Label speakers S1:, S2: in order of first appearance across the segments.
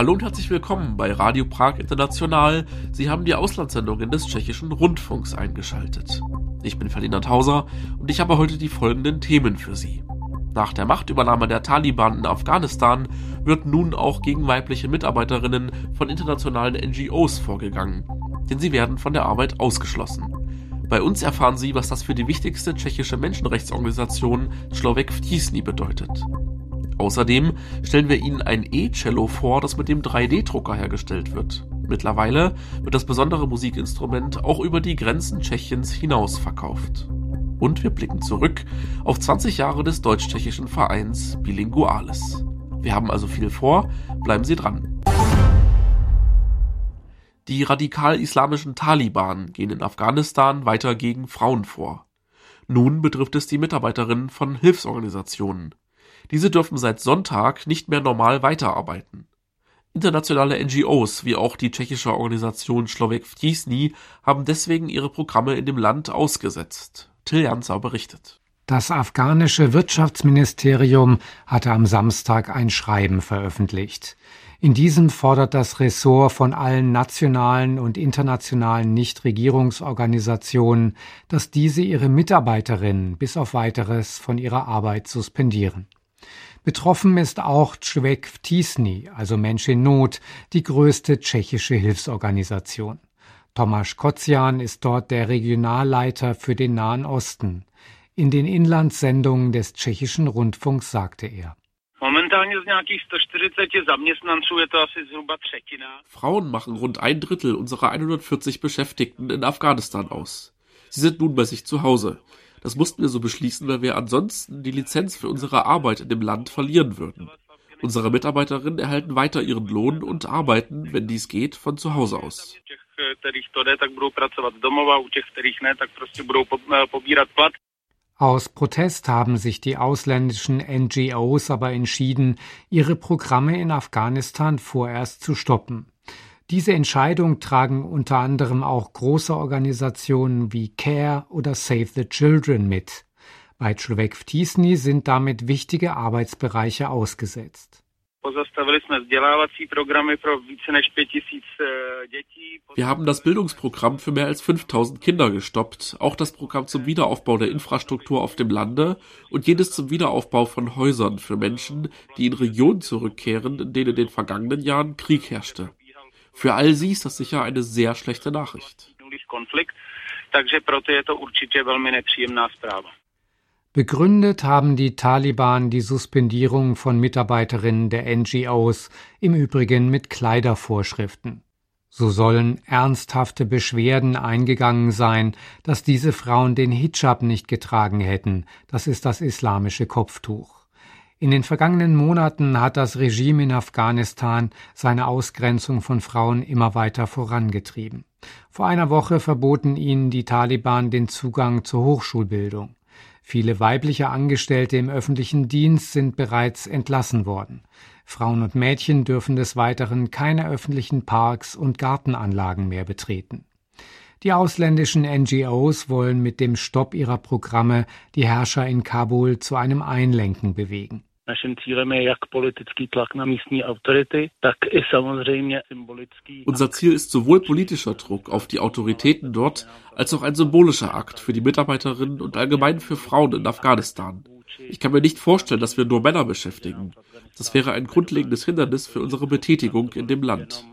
S1: Hallo und herzlich willkommen bei Radio Prag International. Sie haben die Auslandssendungen des tschechischen Rundfunks eingeschaltet. Ich bin Ferdinand Hauser und ich habe heute die folgenden Themen für Sie. Nach der Machtübernahme der Taliban in Afghanistan wird nun auch gegen weibliche Mitarbeiterinnen von internationalen NGOs vorgegangen, denn sie werden von der Arbeit ausgeschlossen. Bei uns erfahren Sie, was das für die wichtigste tschechische Menschenrechtsorganisation Slovek Vtisny bedeutet. Außerdem stellen wir Ihnen ein E-Cello vor, das mit dem 3D-Drucker hergestellt wird. Mittlerweile wird das besondere Musikinstrument auch über die Grenzen Tschechiens hinaus verkauft. Und wir blicken zurück auf 20 Jahre des deutsch-tschechischen Vereins Bilinguales. Wir haben also viel vor, bleiben Sie dran. Die radikal-islamischen Taliban gehen in Afghanistan weiter gegen Frauen vor. Nun betrifft es die Mitarbeiterinnen von Hilfsorganisationen. Diese dürfen seit Sonntag nicht mehr normal weiterarbeiten. Internationale NGOs wie auch die tschechische Organisation Slovek Vtisny haben deswegen ihre Programme in dem Land ausgesetzt. Till Jansau berichtet.
S2: Das afghanische Wirtschaftsministerium hatte am Samstag ein Schreiben veröffentlicht. In diesem fordert das Ressort von allen nationalen und internationalen Nichtregierungsorganisationen, dass diese ihre Mitarbeiterinnen bis auf weiteres von ihrer Arbeit suspendieren. Betroffen ist auch Człek w Tisny, also Mensch in Not, die größte tschechische Hilfsorganisation. Tomasz Kocian ist dort der Regionalleiter für den Nahen Osten. In den Inlandssendungen des tschechischen Rundfunks sagte er.
S1: Frauen machen rund ein Drittel unserer 140 Beschäftigten in Afghanistan aus. Sie sind nun bei sich zu Hause. Das mussten wir so beschließen, weil wir ansonsten die Lizenz für unsere Arbeit in dem Land verlieren würden. Unsere Mitarbeiterinnen erhalten weiter ihren Lohn und arbeiten, wenn dies geht, von zu Hause aus.
S2: Aus Protest haben sich die ausländischen NGOs aber entschieden, ihre Programme in Afghanistan vorerst zu stoppen. Diese Entscheidung tragen unter anderem auch große Organisationen wie CARE oder Save the Children mit. Bei Človek v Tisni sind damit wichtige Arbeitsbereiche ausgesetzt.
S1: Wir haben das Bildungsprogramm für mehr als 5000 Kinder gestoppt, auch das Programm zum Wiederaufbau der Infrastruktur auf dem Lande und jedes zum Wiederaufbau von Häusern für Menschen, die in Regionen zurückkehren, in denen in den vergangenen Jahren Krieg herrschte. Für all sie ist das sicher eine sehr schlechte Nachricht.
S2: Begründet haben die Taliban die Suspendierung von Mitarbeiterinnen der NGOs, im Übrigen mit Kleidervorschriften. So sollen ernsthafte Beschwerden eingegangen sein, dass diese Frauen den Hijab nicht getragen hätten, das ist das islamische Kopftuch. In den vergangenen Monaten hat das Regime in Afghanistan seine Ausgrenzung von Frauen immer weiter vorangetrieben. Vor einer Woche verboten ihnen die Taliban den Zugang zur Hochschulbildung. Viele weibliche Angestellte im öffentlichen Dienst sind bereits entlassen worden. Frauen und Mädchen dürfen des Weiteren keine öffentlichen Parks und Gartenanlagen mehr betreten. Die ausländischen NGOs wollen mit dem Stopp ihrer Programme die Herrscher in Kabul zu einem Einlenken bewegen. Naším cílem je jak politický tlak na místní autority, tak i samozřejmě symbolický.
S1: Unser Ziel ist sowohl politischer Druck auf die Autoritäten dort, als auch ein symbolischer Akt für die Mitarbeiterinnen und allgemein für Frauen in Afghanistan. Ich kann mir nicht vorstellen, dass wir nur Männer beschäftigen. Das wäre ein grundlegendes Hindernis für unsere Betätigung in dem Land.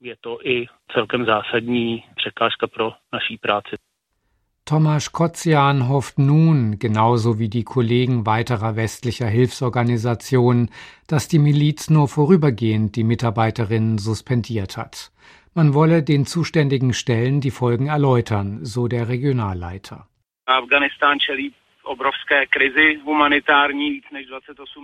S2: Je to i celkem zásadní překážka pro naší práci. Tomasz Kocian hofft nun, genauso wie die Kollegen weiterer westlicher Hilfsorganisationen, dass die Miliz nur vorübergehend die Mitarbeiterinnen suspendiert hat. Man wolle den zuständigen Stellen die Folgen erläutern, so der Regionalleiter.
S1: Afghanistan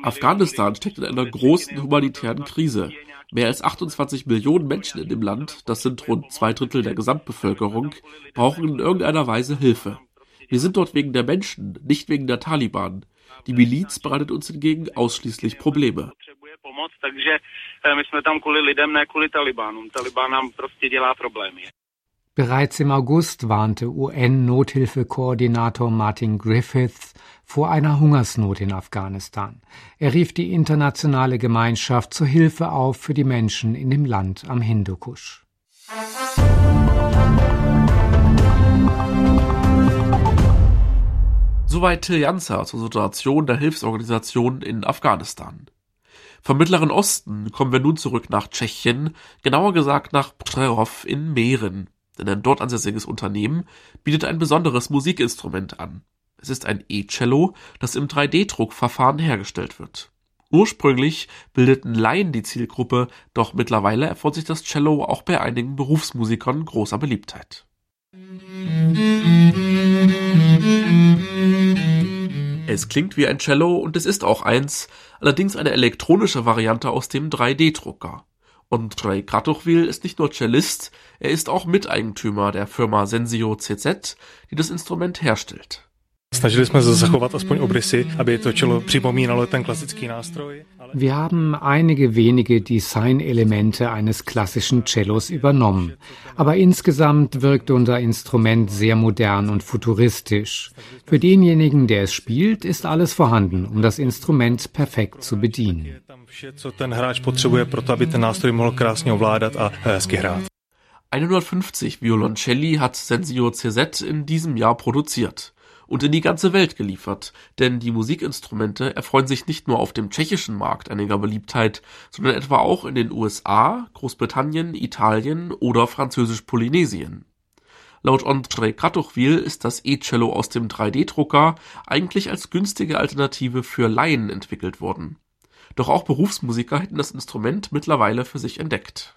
S1: Afghanistan steckt in einer großen humanitären Krise. Mehr als 28 Millionen Menschen in dem Land, das sind rund zwei Drittel der Gesamtbevölkerung, brauchen in irgendeiner Weise Hilfe. Wir sind dort wegen der Menschen, nicht wegen der Taliban. Die Miliz bereitet uns hingegen ausschließlich Probleme.
S2: Bereits im August warnte UN-Nothilfekoordinator Martin Griffiths vor einer Hungersnot in Afghanistan. Er rief die internationale Gemeinschaft zur Hilfe auf für die Menschen in dem Land am Hindukusch.
S1: Soweit Till Janzer zur Situation der Hilfsorganisationen in Afghanistan. Vom Mittleren Osten kommen wir nun zurück nach Tschechien, genauer gesagt nach Přerov in Mähren denn ein dort ansässiges Unternehmen bietet ein besonderes Musikinstrument an. Es ist ein E-Cello, das im 3D-Druckverfahren hergestellt wird. Ursprünglich bildeten Laien die Zielgruppe, doch mittlerweile erfreut sich das Cello auch bei einigen Berufsmusikern großer Beliebtheit. Es klingt wie ein Cello und es ist auch eins, allerdings eine elektronische Variante aus dem 3D-Drucker. Und Trey Kratochwil ist nicht nur Cellist, er ist auch Miteigentümer der Firma Sensio CZ, die das Instrument herstellt.
S2: Wir haben einige wenige Designelemente eines klassischen Cellos übernommen, aber insgesamt wirkt unser Instrument sehr modern und futuristisch. Für denjenigen, der es spielt, ist alles vorhanden, um das Instrument perfekt zu bedienen.
S1: 150 Violoncelli hat Sensio CZ in diesem Jahr produziert und in die ganze Welt geliefert, denn die Musikinstrumente erfreuen sich nicht nur auf dem tschechischen Markt einiger Beliebtheit, sondern etwa auch in den USA, Großbritannien, Italien oder Französisch-Polynesien. Laut André Kratochwil ist das E-Cello aus dem 3D-Drucker eigentlich als günstige Alternative für Laien entwickelt worden. Doch auch Berufsmusiker hätten das Instrument mittlerweile für sich entdeckt.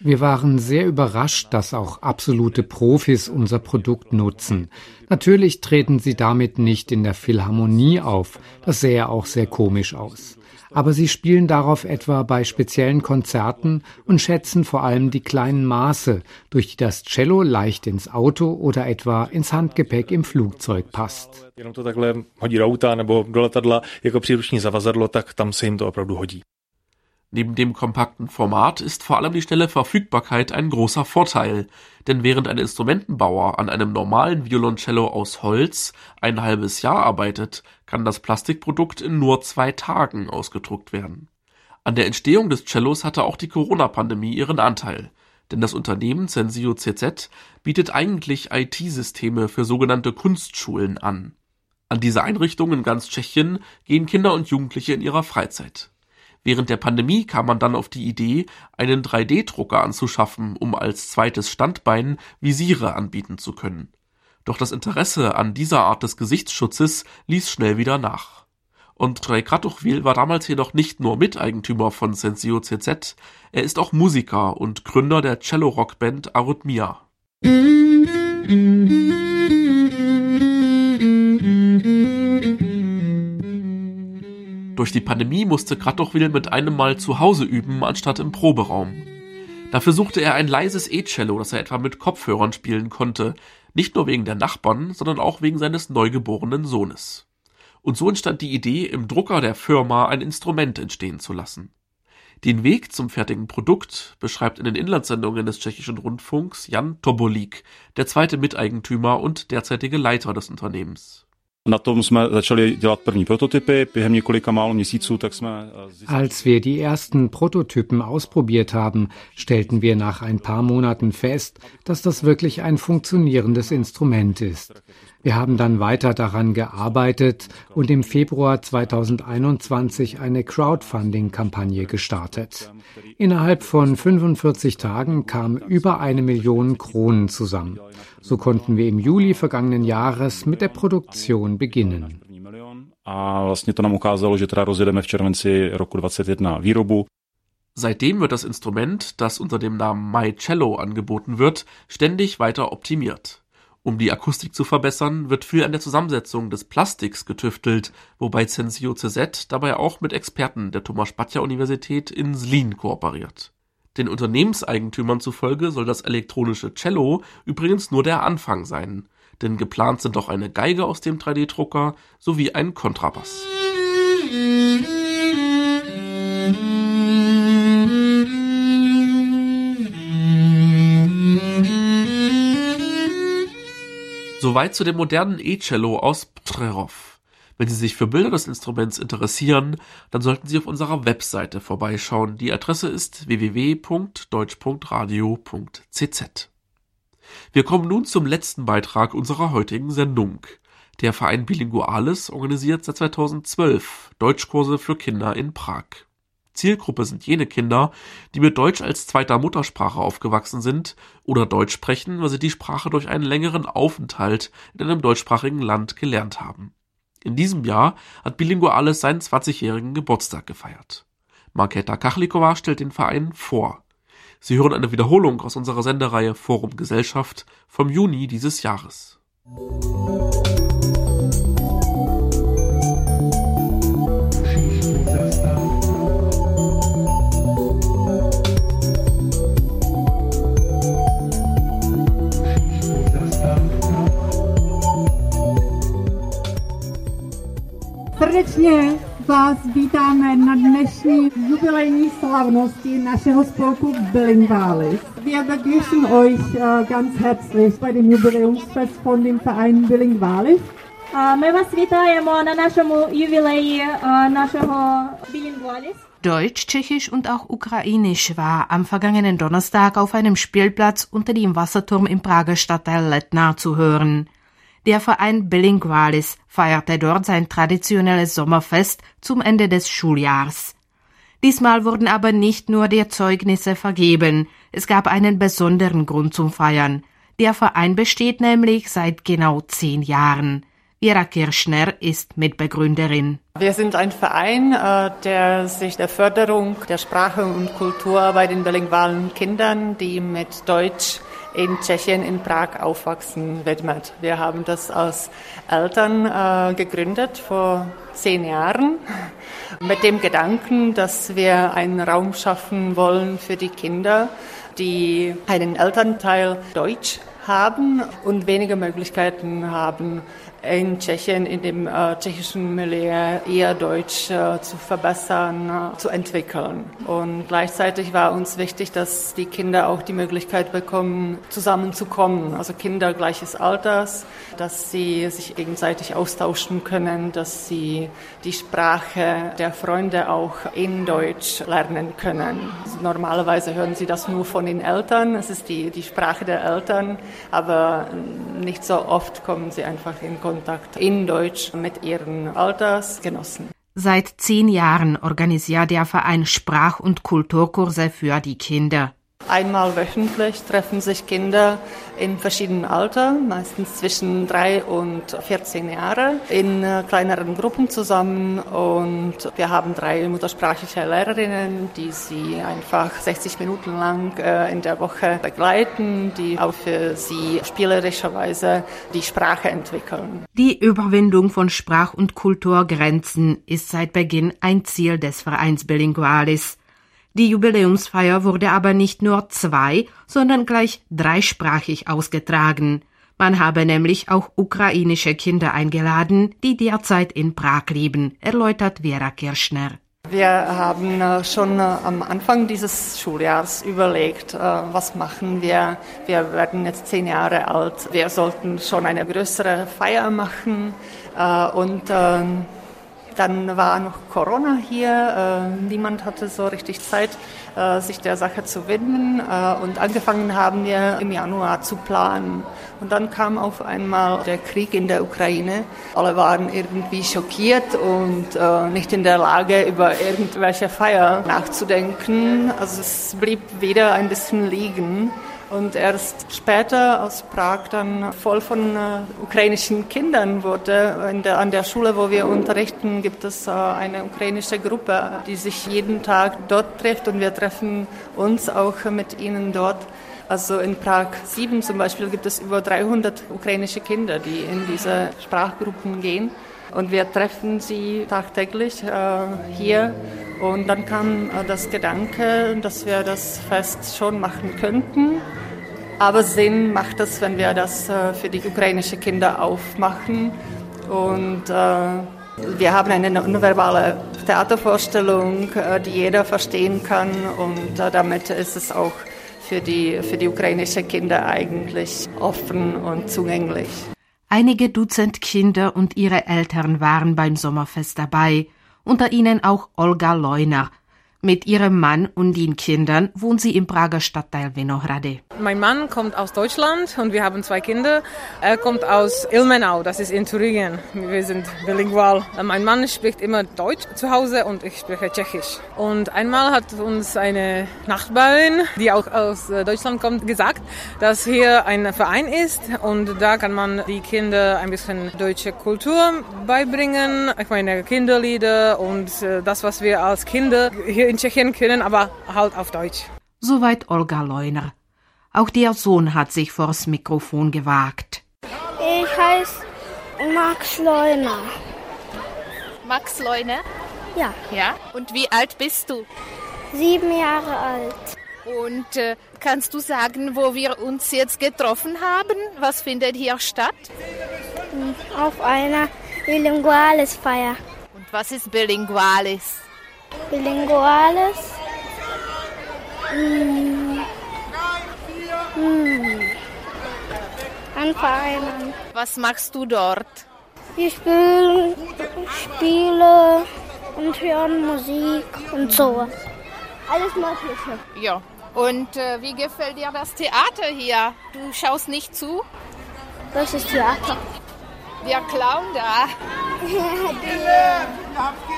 S2: Wir waren sehr überrascht, dass auch absolute Profis unser Produkt nutzen. Natürlich treten sie damit nicht in der Philharmonie auf. Das sähe auch sehr komisch aus aber sie spielen darauf etwa bei speziellen Konzerten und schätzen vor allem die kleinen Maße, durch die das Cello leicht ins Auto oder etwa ins Handgepäck im Flugzeug passt.
S1: Neben dem kompakten Format ist vor allem die schnelle Verfügbarkeit ein großer Vorteil, denn während ein Instrumentenbauer an einem normalen Violoncello aus Holz ein halbes Jahr arbeitet, kann das Plastikprodukt in nur zwei Tagen ausgedruckt werden. An der Entstehung des Cellos hatte auch die Corona-Pandemie ihren Anteil, denn das Unternehmen Sensio CZ bietet eigentlich IT-Systeme für sogenannte Kunstschulen an. An diese Einrichtungen in ganz Tschechien gehen Kinder und Jugendliche in ihrer Freizeit. Während der Pandemie kam man dann auf die Idee, einen 3D-Drucker anzuschaffen, um als zweites Standbein Visiere anbieten zu können. Doch das Interesse an dieser Art des Gesichtsschutzes ließ schnell wieder nach. Und Ray Kratochwil war damals jedoch nicht nur Miteigentümer von Sensio CZ, er ist auch Musiker und Gründer der Cello-Rockband Arrhythmia. Durch die Pandemie musste Kratochwil mit einem Mal zu Hause üben, anstatt im Proberaum. Dafür suchte er ein leises E-Cello, das er etwa mit Kopfhörern spielen konnte, nicht nur wegen der Nachbarn, sondern auch wegen seines neugeborenen Sohnes. Und so entstand die Idee, im Drucker der Firma ein Instrument entstehen zu lassen. Den Weg zum fertigen Produkt beschreibt in den Inlandssendungen des tschechischen Rundfunks Jan Tobolik, der zweite Miteigentümer und derzeitige Leiter des Unternehmens.
S2: Als wir die ersten Prototypen ausprobiert haben, stellten wir nach ein paar Monaten fest, dass das wirklich ein funktionierendes Instrument ist. Wir haben dann weiter daran gearbeitet und im Februar 2021 eine Crowdfunding-Kampagne gestartet. Innerhalb von 45 Tagen kamen über eine Million Kronen zusammen. So konnten wir im Juli vergangenen Jahres mit der Produktion beginnen.
S1: Seitdem wird das Instrument, das unter dem Namen My Cello angeboten wird, ständig weiter optimiert. Um die Akustik zu verbessern, wird viel an der Zusammensetzung des Plastiks getüftelt, wobei Censio CZ dabei auch mit Experten der Thomas Spatja Universität in Slin kooperiert. Den Unternehmenseigentümern zufolge soll das elektronische Cello übrigens nur der Anfang sein, denn geplant sind auch eine Geige aus dem 3D-Drucker sowie ein Kontrabass. Soweit zu dem modernen E-Cello aus Ptrerov. Wenn Sie sich für Bilder des Instruments interessieren, dann sollten Sie auf unserer Webseite vorbeischauen. Die Adresse ist www.deutsch.radio.cz. Wir kommen nun zum letzten Beitrag unserer heutigen Sendung. Der Verein Bilingualis organisiert seit 2012 Deutschkurse für Kinder in Prag. Zielgruppe sind jene Kinder, die mit Deutsch als zweiter Muttersprache aufgewachsen sind oder Deutsch sprechen, weil sie die Sprache durch einen längeren Aufenthalt in einem deutschsprachigen Land gelernt haben. In diesem Jahr hat Bilingualis seinen 20-jährigen Geburtstag gefeiert. Marketa Kachlikova stellt den Verein vor. Sie hören eine Wiederholung aus unserer Sendereihe Forum Gesellschaft vom Juni dieses Jahres.
S3: Srdečně vás vítáme na dnešní jubilejní slavnosti našeho spolku Bilingwalis. Wir begrüßen euch uh, ganz herzlich bei dem Jubiläumsfest von dem Verein Bilingwalis.
S4: Ми вас вітаємо на нашому ювілеї нашого Bilingualis.
S5: Deutsch, Tschechisch und auch Ukrainisch war am vergangenen Donnerstag auf einem Spielplatz unter dem Wasserturm im Prager Stadtteil Letna zu hören. Der Verein Bilingualis feierte dort sein traditionelles Sommerfest zum Ende des Schuljahrs. Diesmal wurden aber nicht nur die Zeugnisse vergeben, es gab einen besonderen Grund zum Feiern. Der Verein besteht nämlich seit genau zehn Jahren. Vera Kirschner ist Mitbegründerin.
S6: Wir sind ein Verein, äh, der sich der Förderung der Sprache und Kultur bei den bilingualen Kindern, die mit Deutsch in Tschechien, in Prag aufwachsen, widmet. Wir haben das als Eltern äh, gegründet vor zehn Jahren mit dem Gedanken, dass wir einen Raum schaffen wollen für die Kinder, die einen Elternteil Deutsch haben und weniger Möglichkeiten haben, in Tschechien, in dem äh, tschechischen Milieu eher Deutsch äh, zu verbessern, äh, zu entwickeln. Und gleichzeitig war uns wichtig, dass die Kinder auch die Möglichkeit bekommen, zusammenzukommen. Also Kinder gleiches Alters, dass sie sich gegenseitig austauschen können, dass sie die Sprache der Freunde auch in Deutsch lernen können. Also normalerweise hören sie das nur von den Eltern. Es ist die, die Sprache der Eltern, aber nicht so oft kommen sie einfach in Kontakt Kontakt in Deutsch mit ihren Altersgenossen.
S5: Seit zehn Jahren organisiert der Verein Sprach- und Kulturkurse für die Kinder.
S6: Einmal wöchentlich treffen sich Kinder in verschiedenen Alter, meistens zwischen drei und 14 Jahre, in äh, kleineren Gruppen zusammen. Und wir haben drei muttersprachliche Lehrerinnen, die sie einfach 60 Minuten lang äh, in der Woche begleiten, die auch für sie spielerischerweise die Sprache entwickeln.
S5: Die Überwindung von Sprach- und Kulturgrenzen ist seit Beginn ein Ziel des Vereins Bilingualis. Die Jubiläumsfeier wurde aber nicht nur zwei, sondern gleich dreisprachig ausgetragen. Man habe nämlich auch ukrainische Kinder eingeladen, die derzeit in Prag leben, erläutert Vera Kirschner.
S6: Wir haben äh, schon äh, am Anfang dieses Schuljahrs überlegt, äh, was machen wir. Wir werden jetzt zehn Jahre alt. Wir sollten schon eine größere Feier machen und ähm, dann war noch Corona hier. Äh, niemand hatte so richtig Zeit, äh, sich der Sache zu widmen. Äh, und angefangen haben wir im Januar zu planen. Und dann kam auf einmal der Krieg in der Ukraine. Alle waren irgendwie schockiert und äh, nicht in der Lage, über irgendwelche Feier nachzudenken. Also es blieb wieder ein bisschen liegen. Und erst später aus Prag dann voll von äh, ukrainischen Kindern wurde. Der, an der Schule, wo wir unterrichten, gibt es äh, eine ukrainische Gruppe, die sich jeden Tag dort trifft und wir treffen uns auch mit ihnen dort. Also in Prag 7 zum Beispiel gibt es über 300 ukrainische Kinder, die in diese Sprachgruppen gehen. Und wir treffen sie tagtäglich äh, hier. Und dann kam äh, das Gedanke, dass wir das Fest schon machen könnten. Aber Sinn macht es, wenn wir das äh, für die ukrainischen Kinder aufmachen. Und wir haben eine nonverbale Theatervorstellung, die jeder verstehen kann. Und damit ist es auch für die, für die ukrainischen Kinder eigentlich offen und zugänglich.
S5: Einige Dutzend Kinder und ihre Eltern waren beim Sommerfest dabei, unter ihnen auch Olga Leuner, mit ihrem Mann und den Kindern wohnt sie im Prager Stadtteil Vinohrady.
S7: Mein Mann kommt aus Deutschland und wir haben zwei Kinder. Er kommt aus Ilmenau, das ist in Thüringen. Wir sind bilingual. Mein Mann spricht immer Deutsch zu Hause und ich spreche Tschechisch. Und einmal hat uns eine Nachbarin, die auch aus Deutschland kommt, gesagt, dass hier ein Verein ist und da kann man die Kinder ein bisschen deutsche Kultur beibringen. Ich meine Kinderlieder und das, was wir als Kinder hier in Tschechien können, aber halt auf Deutsch.
S5: Soweit Olga Leuner. Auch der Sohn hat sich vors Mikrofon gewagt.
S8: Ich heiße Max Leuner.
S9: Max Leuner?
S8: Ja.
S9: Ja? Und wie alt bist du?
S8: Sieben Jahre alt.
S9: Und äh, kannst du sagen, wo wir uns jetzt getroffen haben? Was findet hier statt?
S8: Auf einer Bilinguales-Feier.
S9: Und was ist Bilinguales?
S8: Bilinguales. Hm. Hm. An Vereinen.
S9: Was machst du dort?
S8: Wir spielen Spiele und hören Musik und so. Alles Mögliche.
S9: Ja. Und äh, wie gefällt dir das Theater hier? Du schaust nicht zu?
S8: Was ist Theater?
S9: Der Clown da.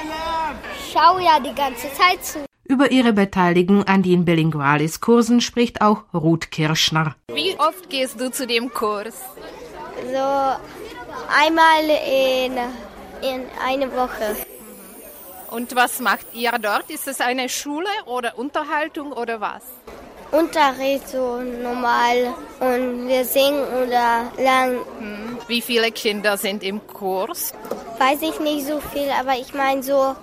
S8: Ich schau ja die ganze Zeit zu.
S5: Über ihre Beteiligung an den Bilingualis-Kursen spricht auch Ruth Kirschner.
S9: Wie oft gehst du zu dem Kurs?
S8: So einmal in, in eine Woche.
S9: Und was macht ihr dort? Ist es eine Schule oder Unterhaltung oder was?
S8: Unterricht so normal und wir singen oder lernen.
S9: Hm. Wie viele Kinder sind im Kurs?
S8: Weiß ich nicht so viel, aber ich meine so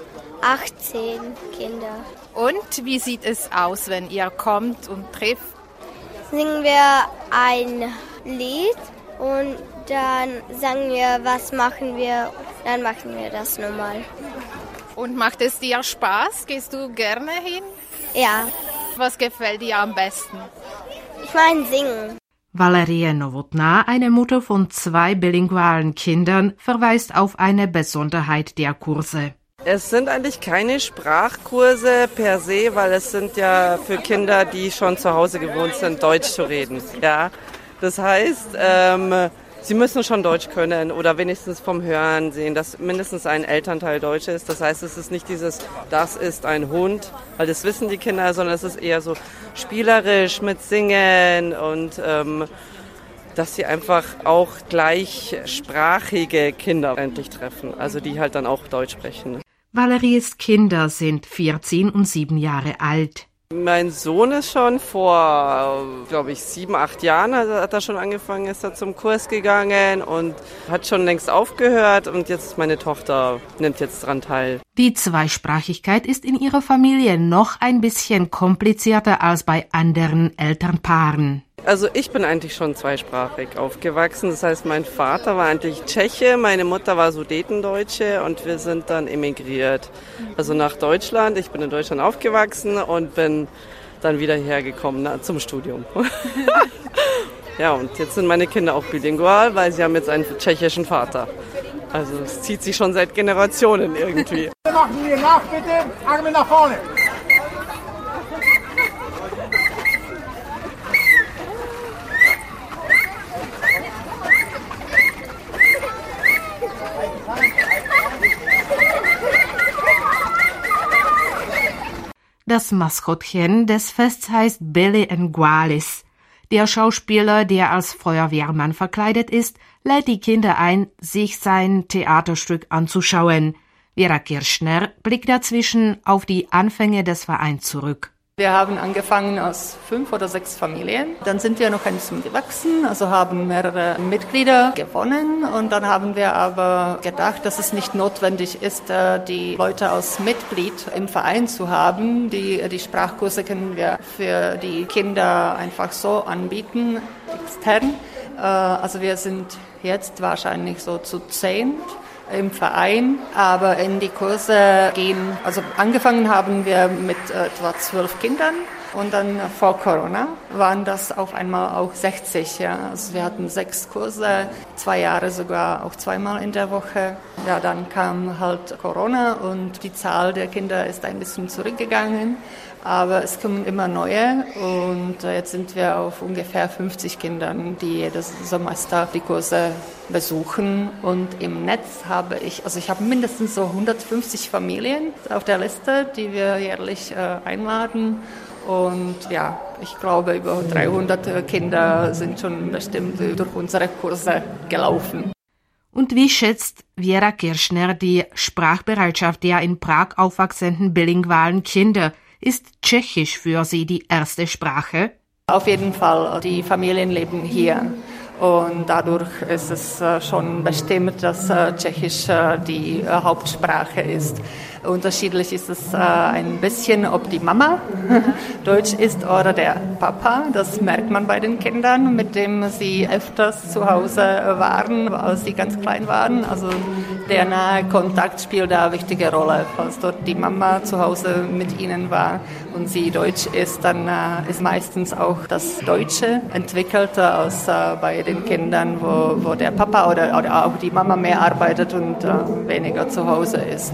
S8: 18 Kinder.
S9: Und wie sieht es aus, wenn ihr kommt und trifft?
S8: Singen wir ein Lied und dann sagen wir, was machen wir, dann machen wir das normal.
S9: Und macht es dir Spaß? Gehst du gerne hin?
S8: Ja.
S9: Was gefällt dir am besten?
S8: Ich meine singen.
S5: Valerie Nowotna, eine Mutter von zwei bilingualen Kindern, verweist auf eine Besonderheit der Kurse.
S10: Es sind eigentlich keine Sprachkurse per se, weil es sind ja für Kinder, die schon zu Hause gewohnt sind, Deutsch zu reden. Ja, das heißt, ähm, sie müssen schon Deutsch können oder wenigstens vom Hören sehen, dass mindestens ein Elternteil Deutsch ist. Das heißt, es ist nicht dieses, das ist ein Hund, weil das wissen die Kinder, sondern es ist eher so spielerisch mit Singen und ähm, dass sie einfach auch gleichsprachige Kinder endlich treffen, also die halt dann auch Deutsch sprechen.
S5: Valeries Kinder sind 14 und 7 Jahre alt.
S10: Mein Sohn ist schon vor, glaube ich, sieben, acht Jahren also hat er schon angefangen, ist er zum Kurs gegangen und hat schon längst aufgehört und jetzt meine Tochter nimmt jetzt dran teil.
S5: Die Zweisprachigkeit ist in ihrer Familie noch ein bisschen komplizierter als bei anderen Elternpaaren.
S10: Also ich bin eigentlich schon zweisprachig aufgewachsen. Das heißt, mein Vater war eigentlich Tscheche, meine Mutter war Sudetendeutsche und wir sind dann emigriert. Also nach Deutschland. Ich bin in Deutschland aufgewachsen und bin dann wieder hergekommen na, zum Studium. ja, und jetzt sind meine Kinder auch bilingual, weil sie haben jetzt einen tschechischen Vater. Also es zieht sich schon seit Generationen irgendwie.
S11: Machen wir nach, bitte. Arme nach vorne.
S5: Das Maskottchen des Fests heißt Billy Ngualis. Der Schauspieler, der als Feuerwehrmann verkleidet ist, lädt die Kinder ein, sich sein Theaterstück anzuschauen. Vera Kirschner blickt dazwischen auf die Anfänge des Vereins zurück.
S6: Wir haben angefangen aus fünf oder sechs Familien. Dann sind wir noch ein bisschen gewachsen, also haben mehrere Mitglieder gewonnen. Und dann haben wir aber gedacht, dass es nicht notwendig ist, äh, die Leute als Mitglied im Verein zu haben. Die, die Sprachkurse können wir für die Kinder einfach so anbieten, extern. Äh, also wir sind jetzt wahrscheinlich so zu zehn im Verein, aber in die Kurse gehen, also angefangen haben wir mit etwa zwölf Kindern und dann vor Corona waren das auf einmal auch 60. Ja. Also wir hatten sechs Kurse, zwei Jahre sogar auch zweimal in der Woche. Ja, dann kam halt Corona und die Zahl der Kinder ist ein bisschen zurückgegangen. Aber es kommen immer neue und jetzt sind wir auf ungefähr 50 Kindern, die jedes Semester die Kurse besuchen. Und im Netz habe ich, also ich habe mindestens so 150 Familien auf der Liste, die wir jährlich äh, einladen. Und ja, ich glaube, über 300 Kinder sind schon bestimmt durch unsere Kurse gelaufen.
S5: Und wie schätzt Vera Kirschner die Sprachbereitschaft der in Prag aufwachsenden bilingualen Kinder? Ist Tschechisch für sie die erste Sprache?
S6: Auf jeden Fall. Die Familien leben hier. Und dadurch ist es äh, schon bestimmt, dass äh, Tschechisch äh, die Hauptsprache ist. Unterschiedlich ist es ein bisschen, ob die Mama Deutsch ist oder der Papa. Das merkt man bei den Kindern, mit dem sie öfters zu Hause waren, als sie ganz klein waren. Also der nahe Kontakt spielt da eine wichtige Rolle. Falls dort die Mama zu Hause mit ihnen war und sie Deutsch ist, dann ist meistens auch das Deutsche entwickelter als bei den Kindern, wo, wo der Papa oder, oder auch die Mama mehr arbeitet und äh, weniger zu Hause ist.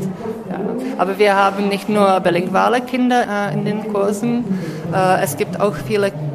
S6: Ja. Aber wir haben nicht nur bilinguale Kinder äh, in den Kursen, äh, es gibt auch viele Kinder,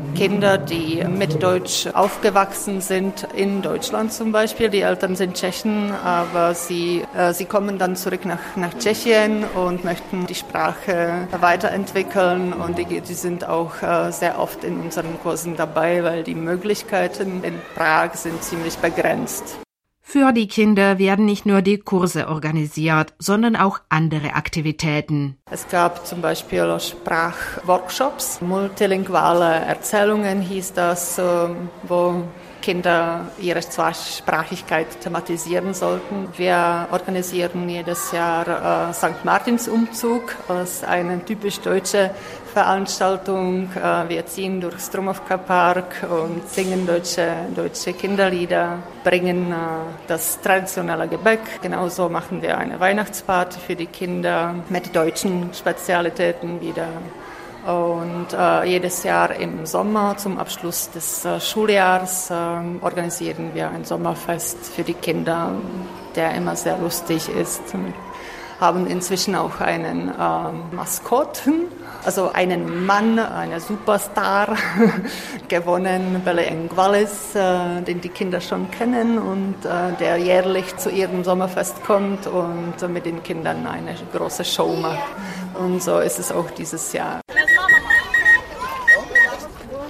S6: die mit Deutsch aufgewachsen sind, in Deutschland zum Beispiel. Die Eltern sind Tschechen, aber sie, äh, sie kommen dann zurück nach, nach Tschechien und möchten die Sprache weiterentwickeln. Und die, die sind auch äh, sehr oft in unseren Kursen dabei, weil die Möglichkeiten in Prag sind ziemlich begrenzt.
S5: Für die Kinder werden nicht nur die Kurse organisiert, sondern auch andere Aktivitäten.
S6: Es gab zum Beispiel Sprachworkshops, multilinguale Erzählungen hieß das, ähm, wo Kinder ihre Zweisprachigkeit thematisieren sollten. Wir organisieren jedes Jahr äh, St. Martins Umzug als eine typisch deutsche Veranstaltung. Äh, wir ziehen durch Strumovka Park und singen deutsche, deutsche Kinderlieder, bringen äh, das traditionelle Gebäck. Genauso machen wir eine Weihnachtsparty für die Kinder mit deutschen Spezialitäten wieder. Und äh, jedes Jahr im Sommer zum Abschluss des äh, Schuljahres äh, organisieren wir ein Sommerfest für die Kinder, der immer sehr lustig ist. Wir haben inzwischen auch einen äh, Maskotten, also einen Mann, einen Superstar gewonnen, Belle Engwalis, äh, den die Kinder schon kennen und äh, der jährlich zu ihrem Sommerfest kommt und mit den Kindern eine große Show macht. Und so ist es auch dieses Jahr.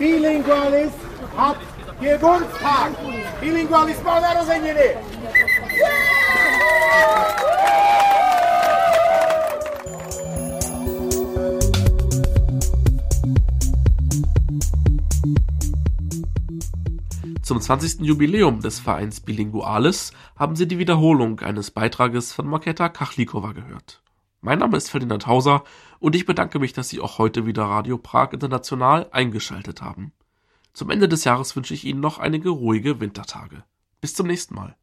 S11: Bilingualis hat Geburtstag. Bilingualis má narozeniny.
S1: Zum 20. Jubiläum des Vereins Bilingualis haben Sie die Wiederholung eines Beitrages von Marketa Kachlikova gehört. Mein Name ist Ferdinand Hauser und ich bedanke mich, dass Sie auch heute wieder Radio Prag International eingeschaltet haben. Zum Ende des Jahres wünsche ich Ihnen noch einige ruhige Wintertage. Bis zum nächsten Mal.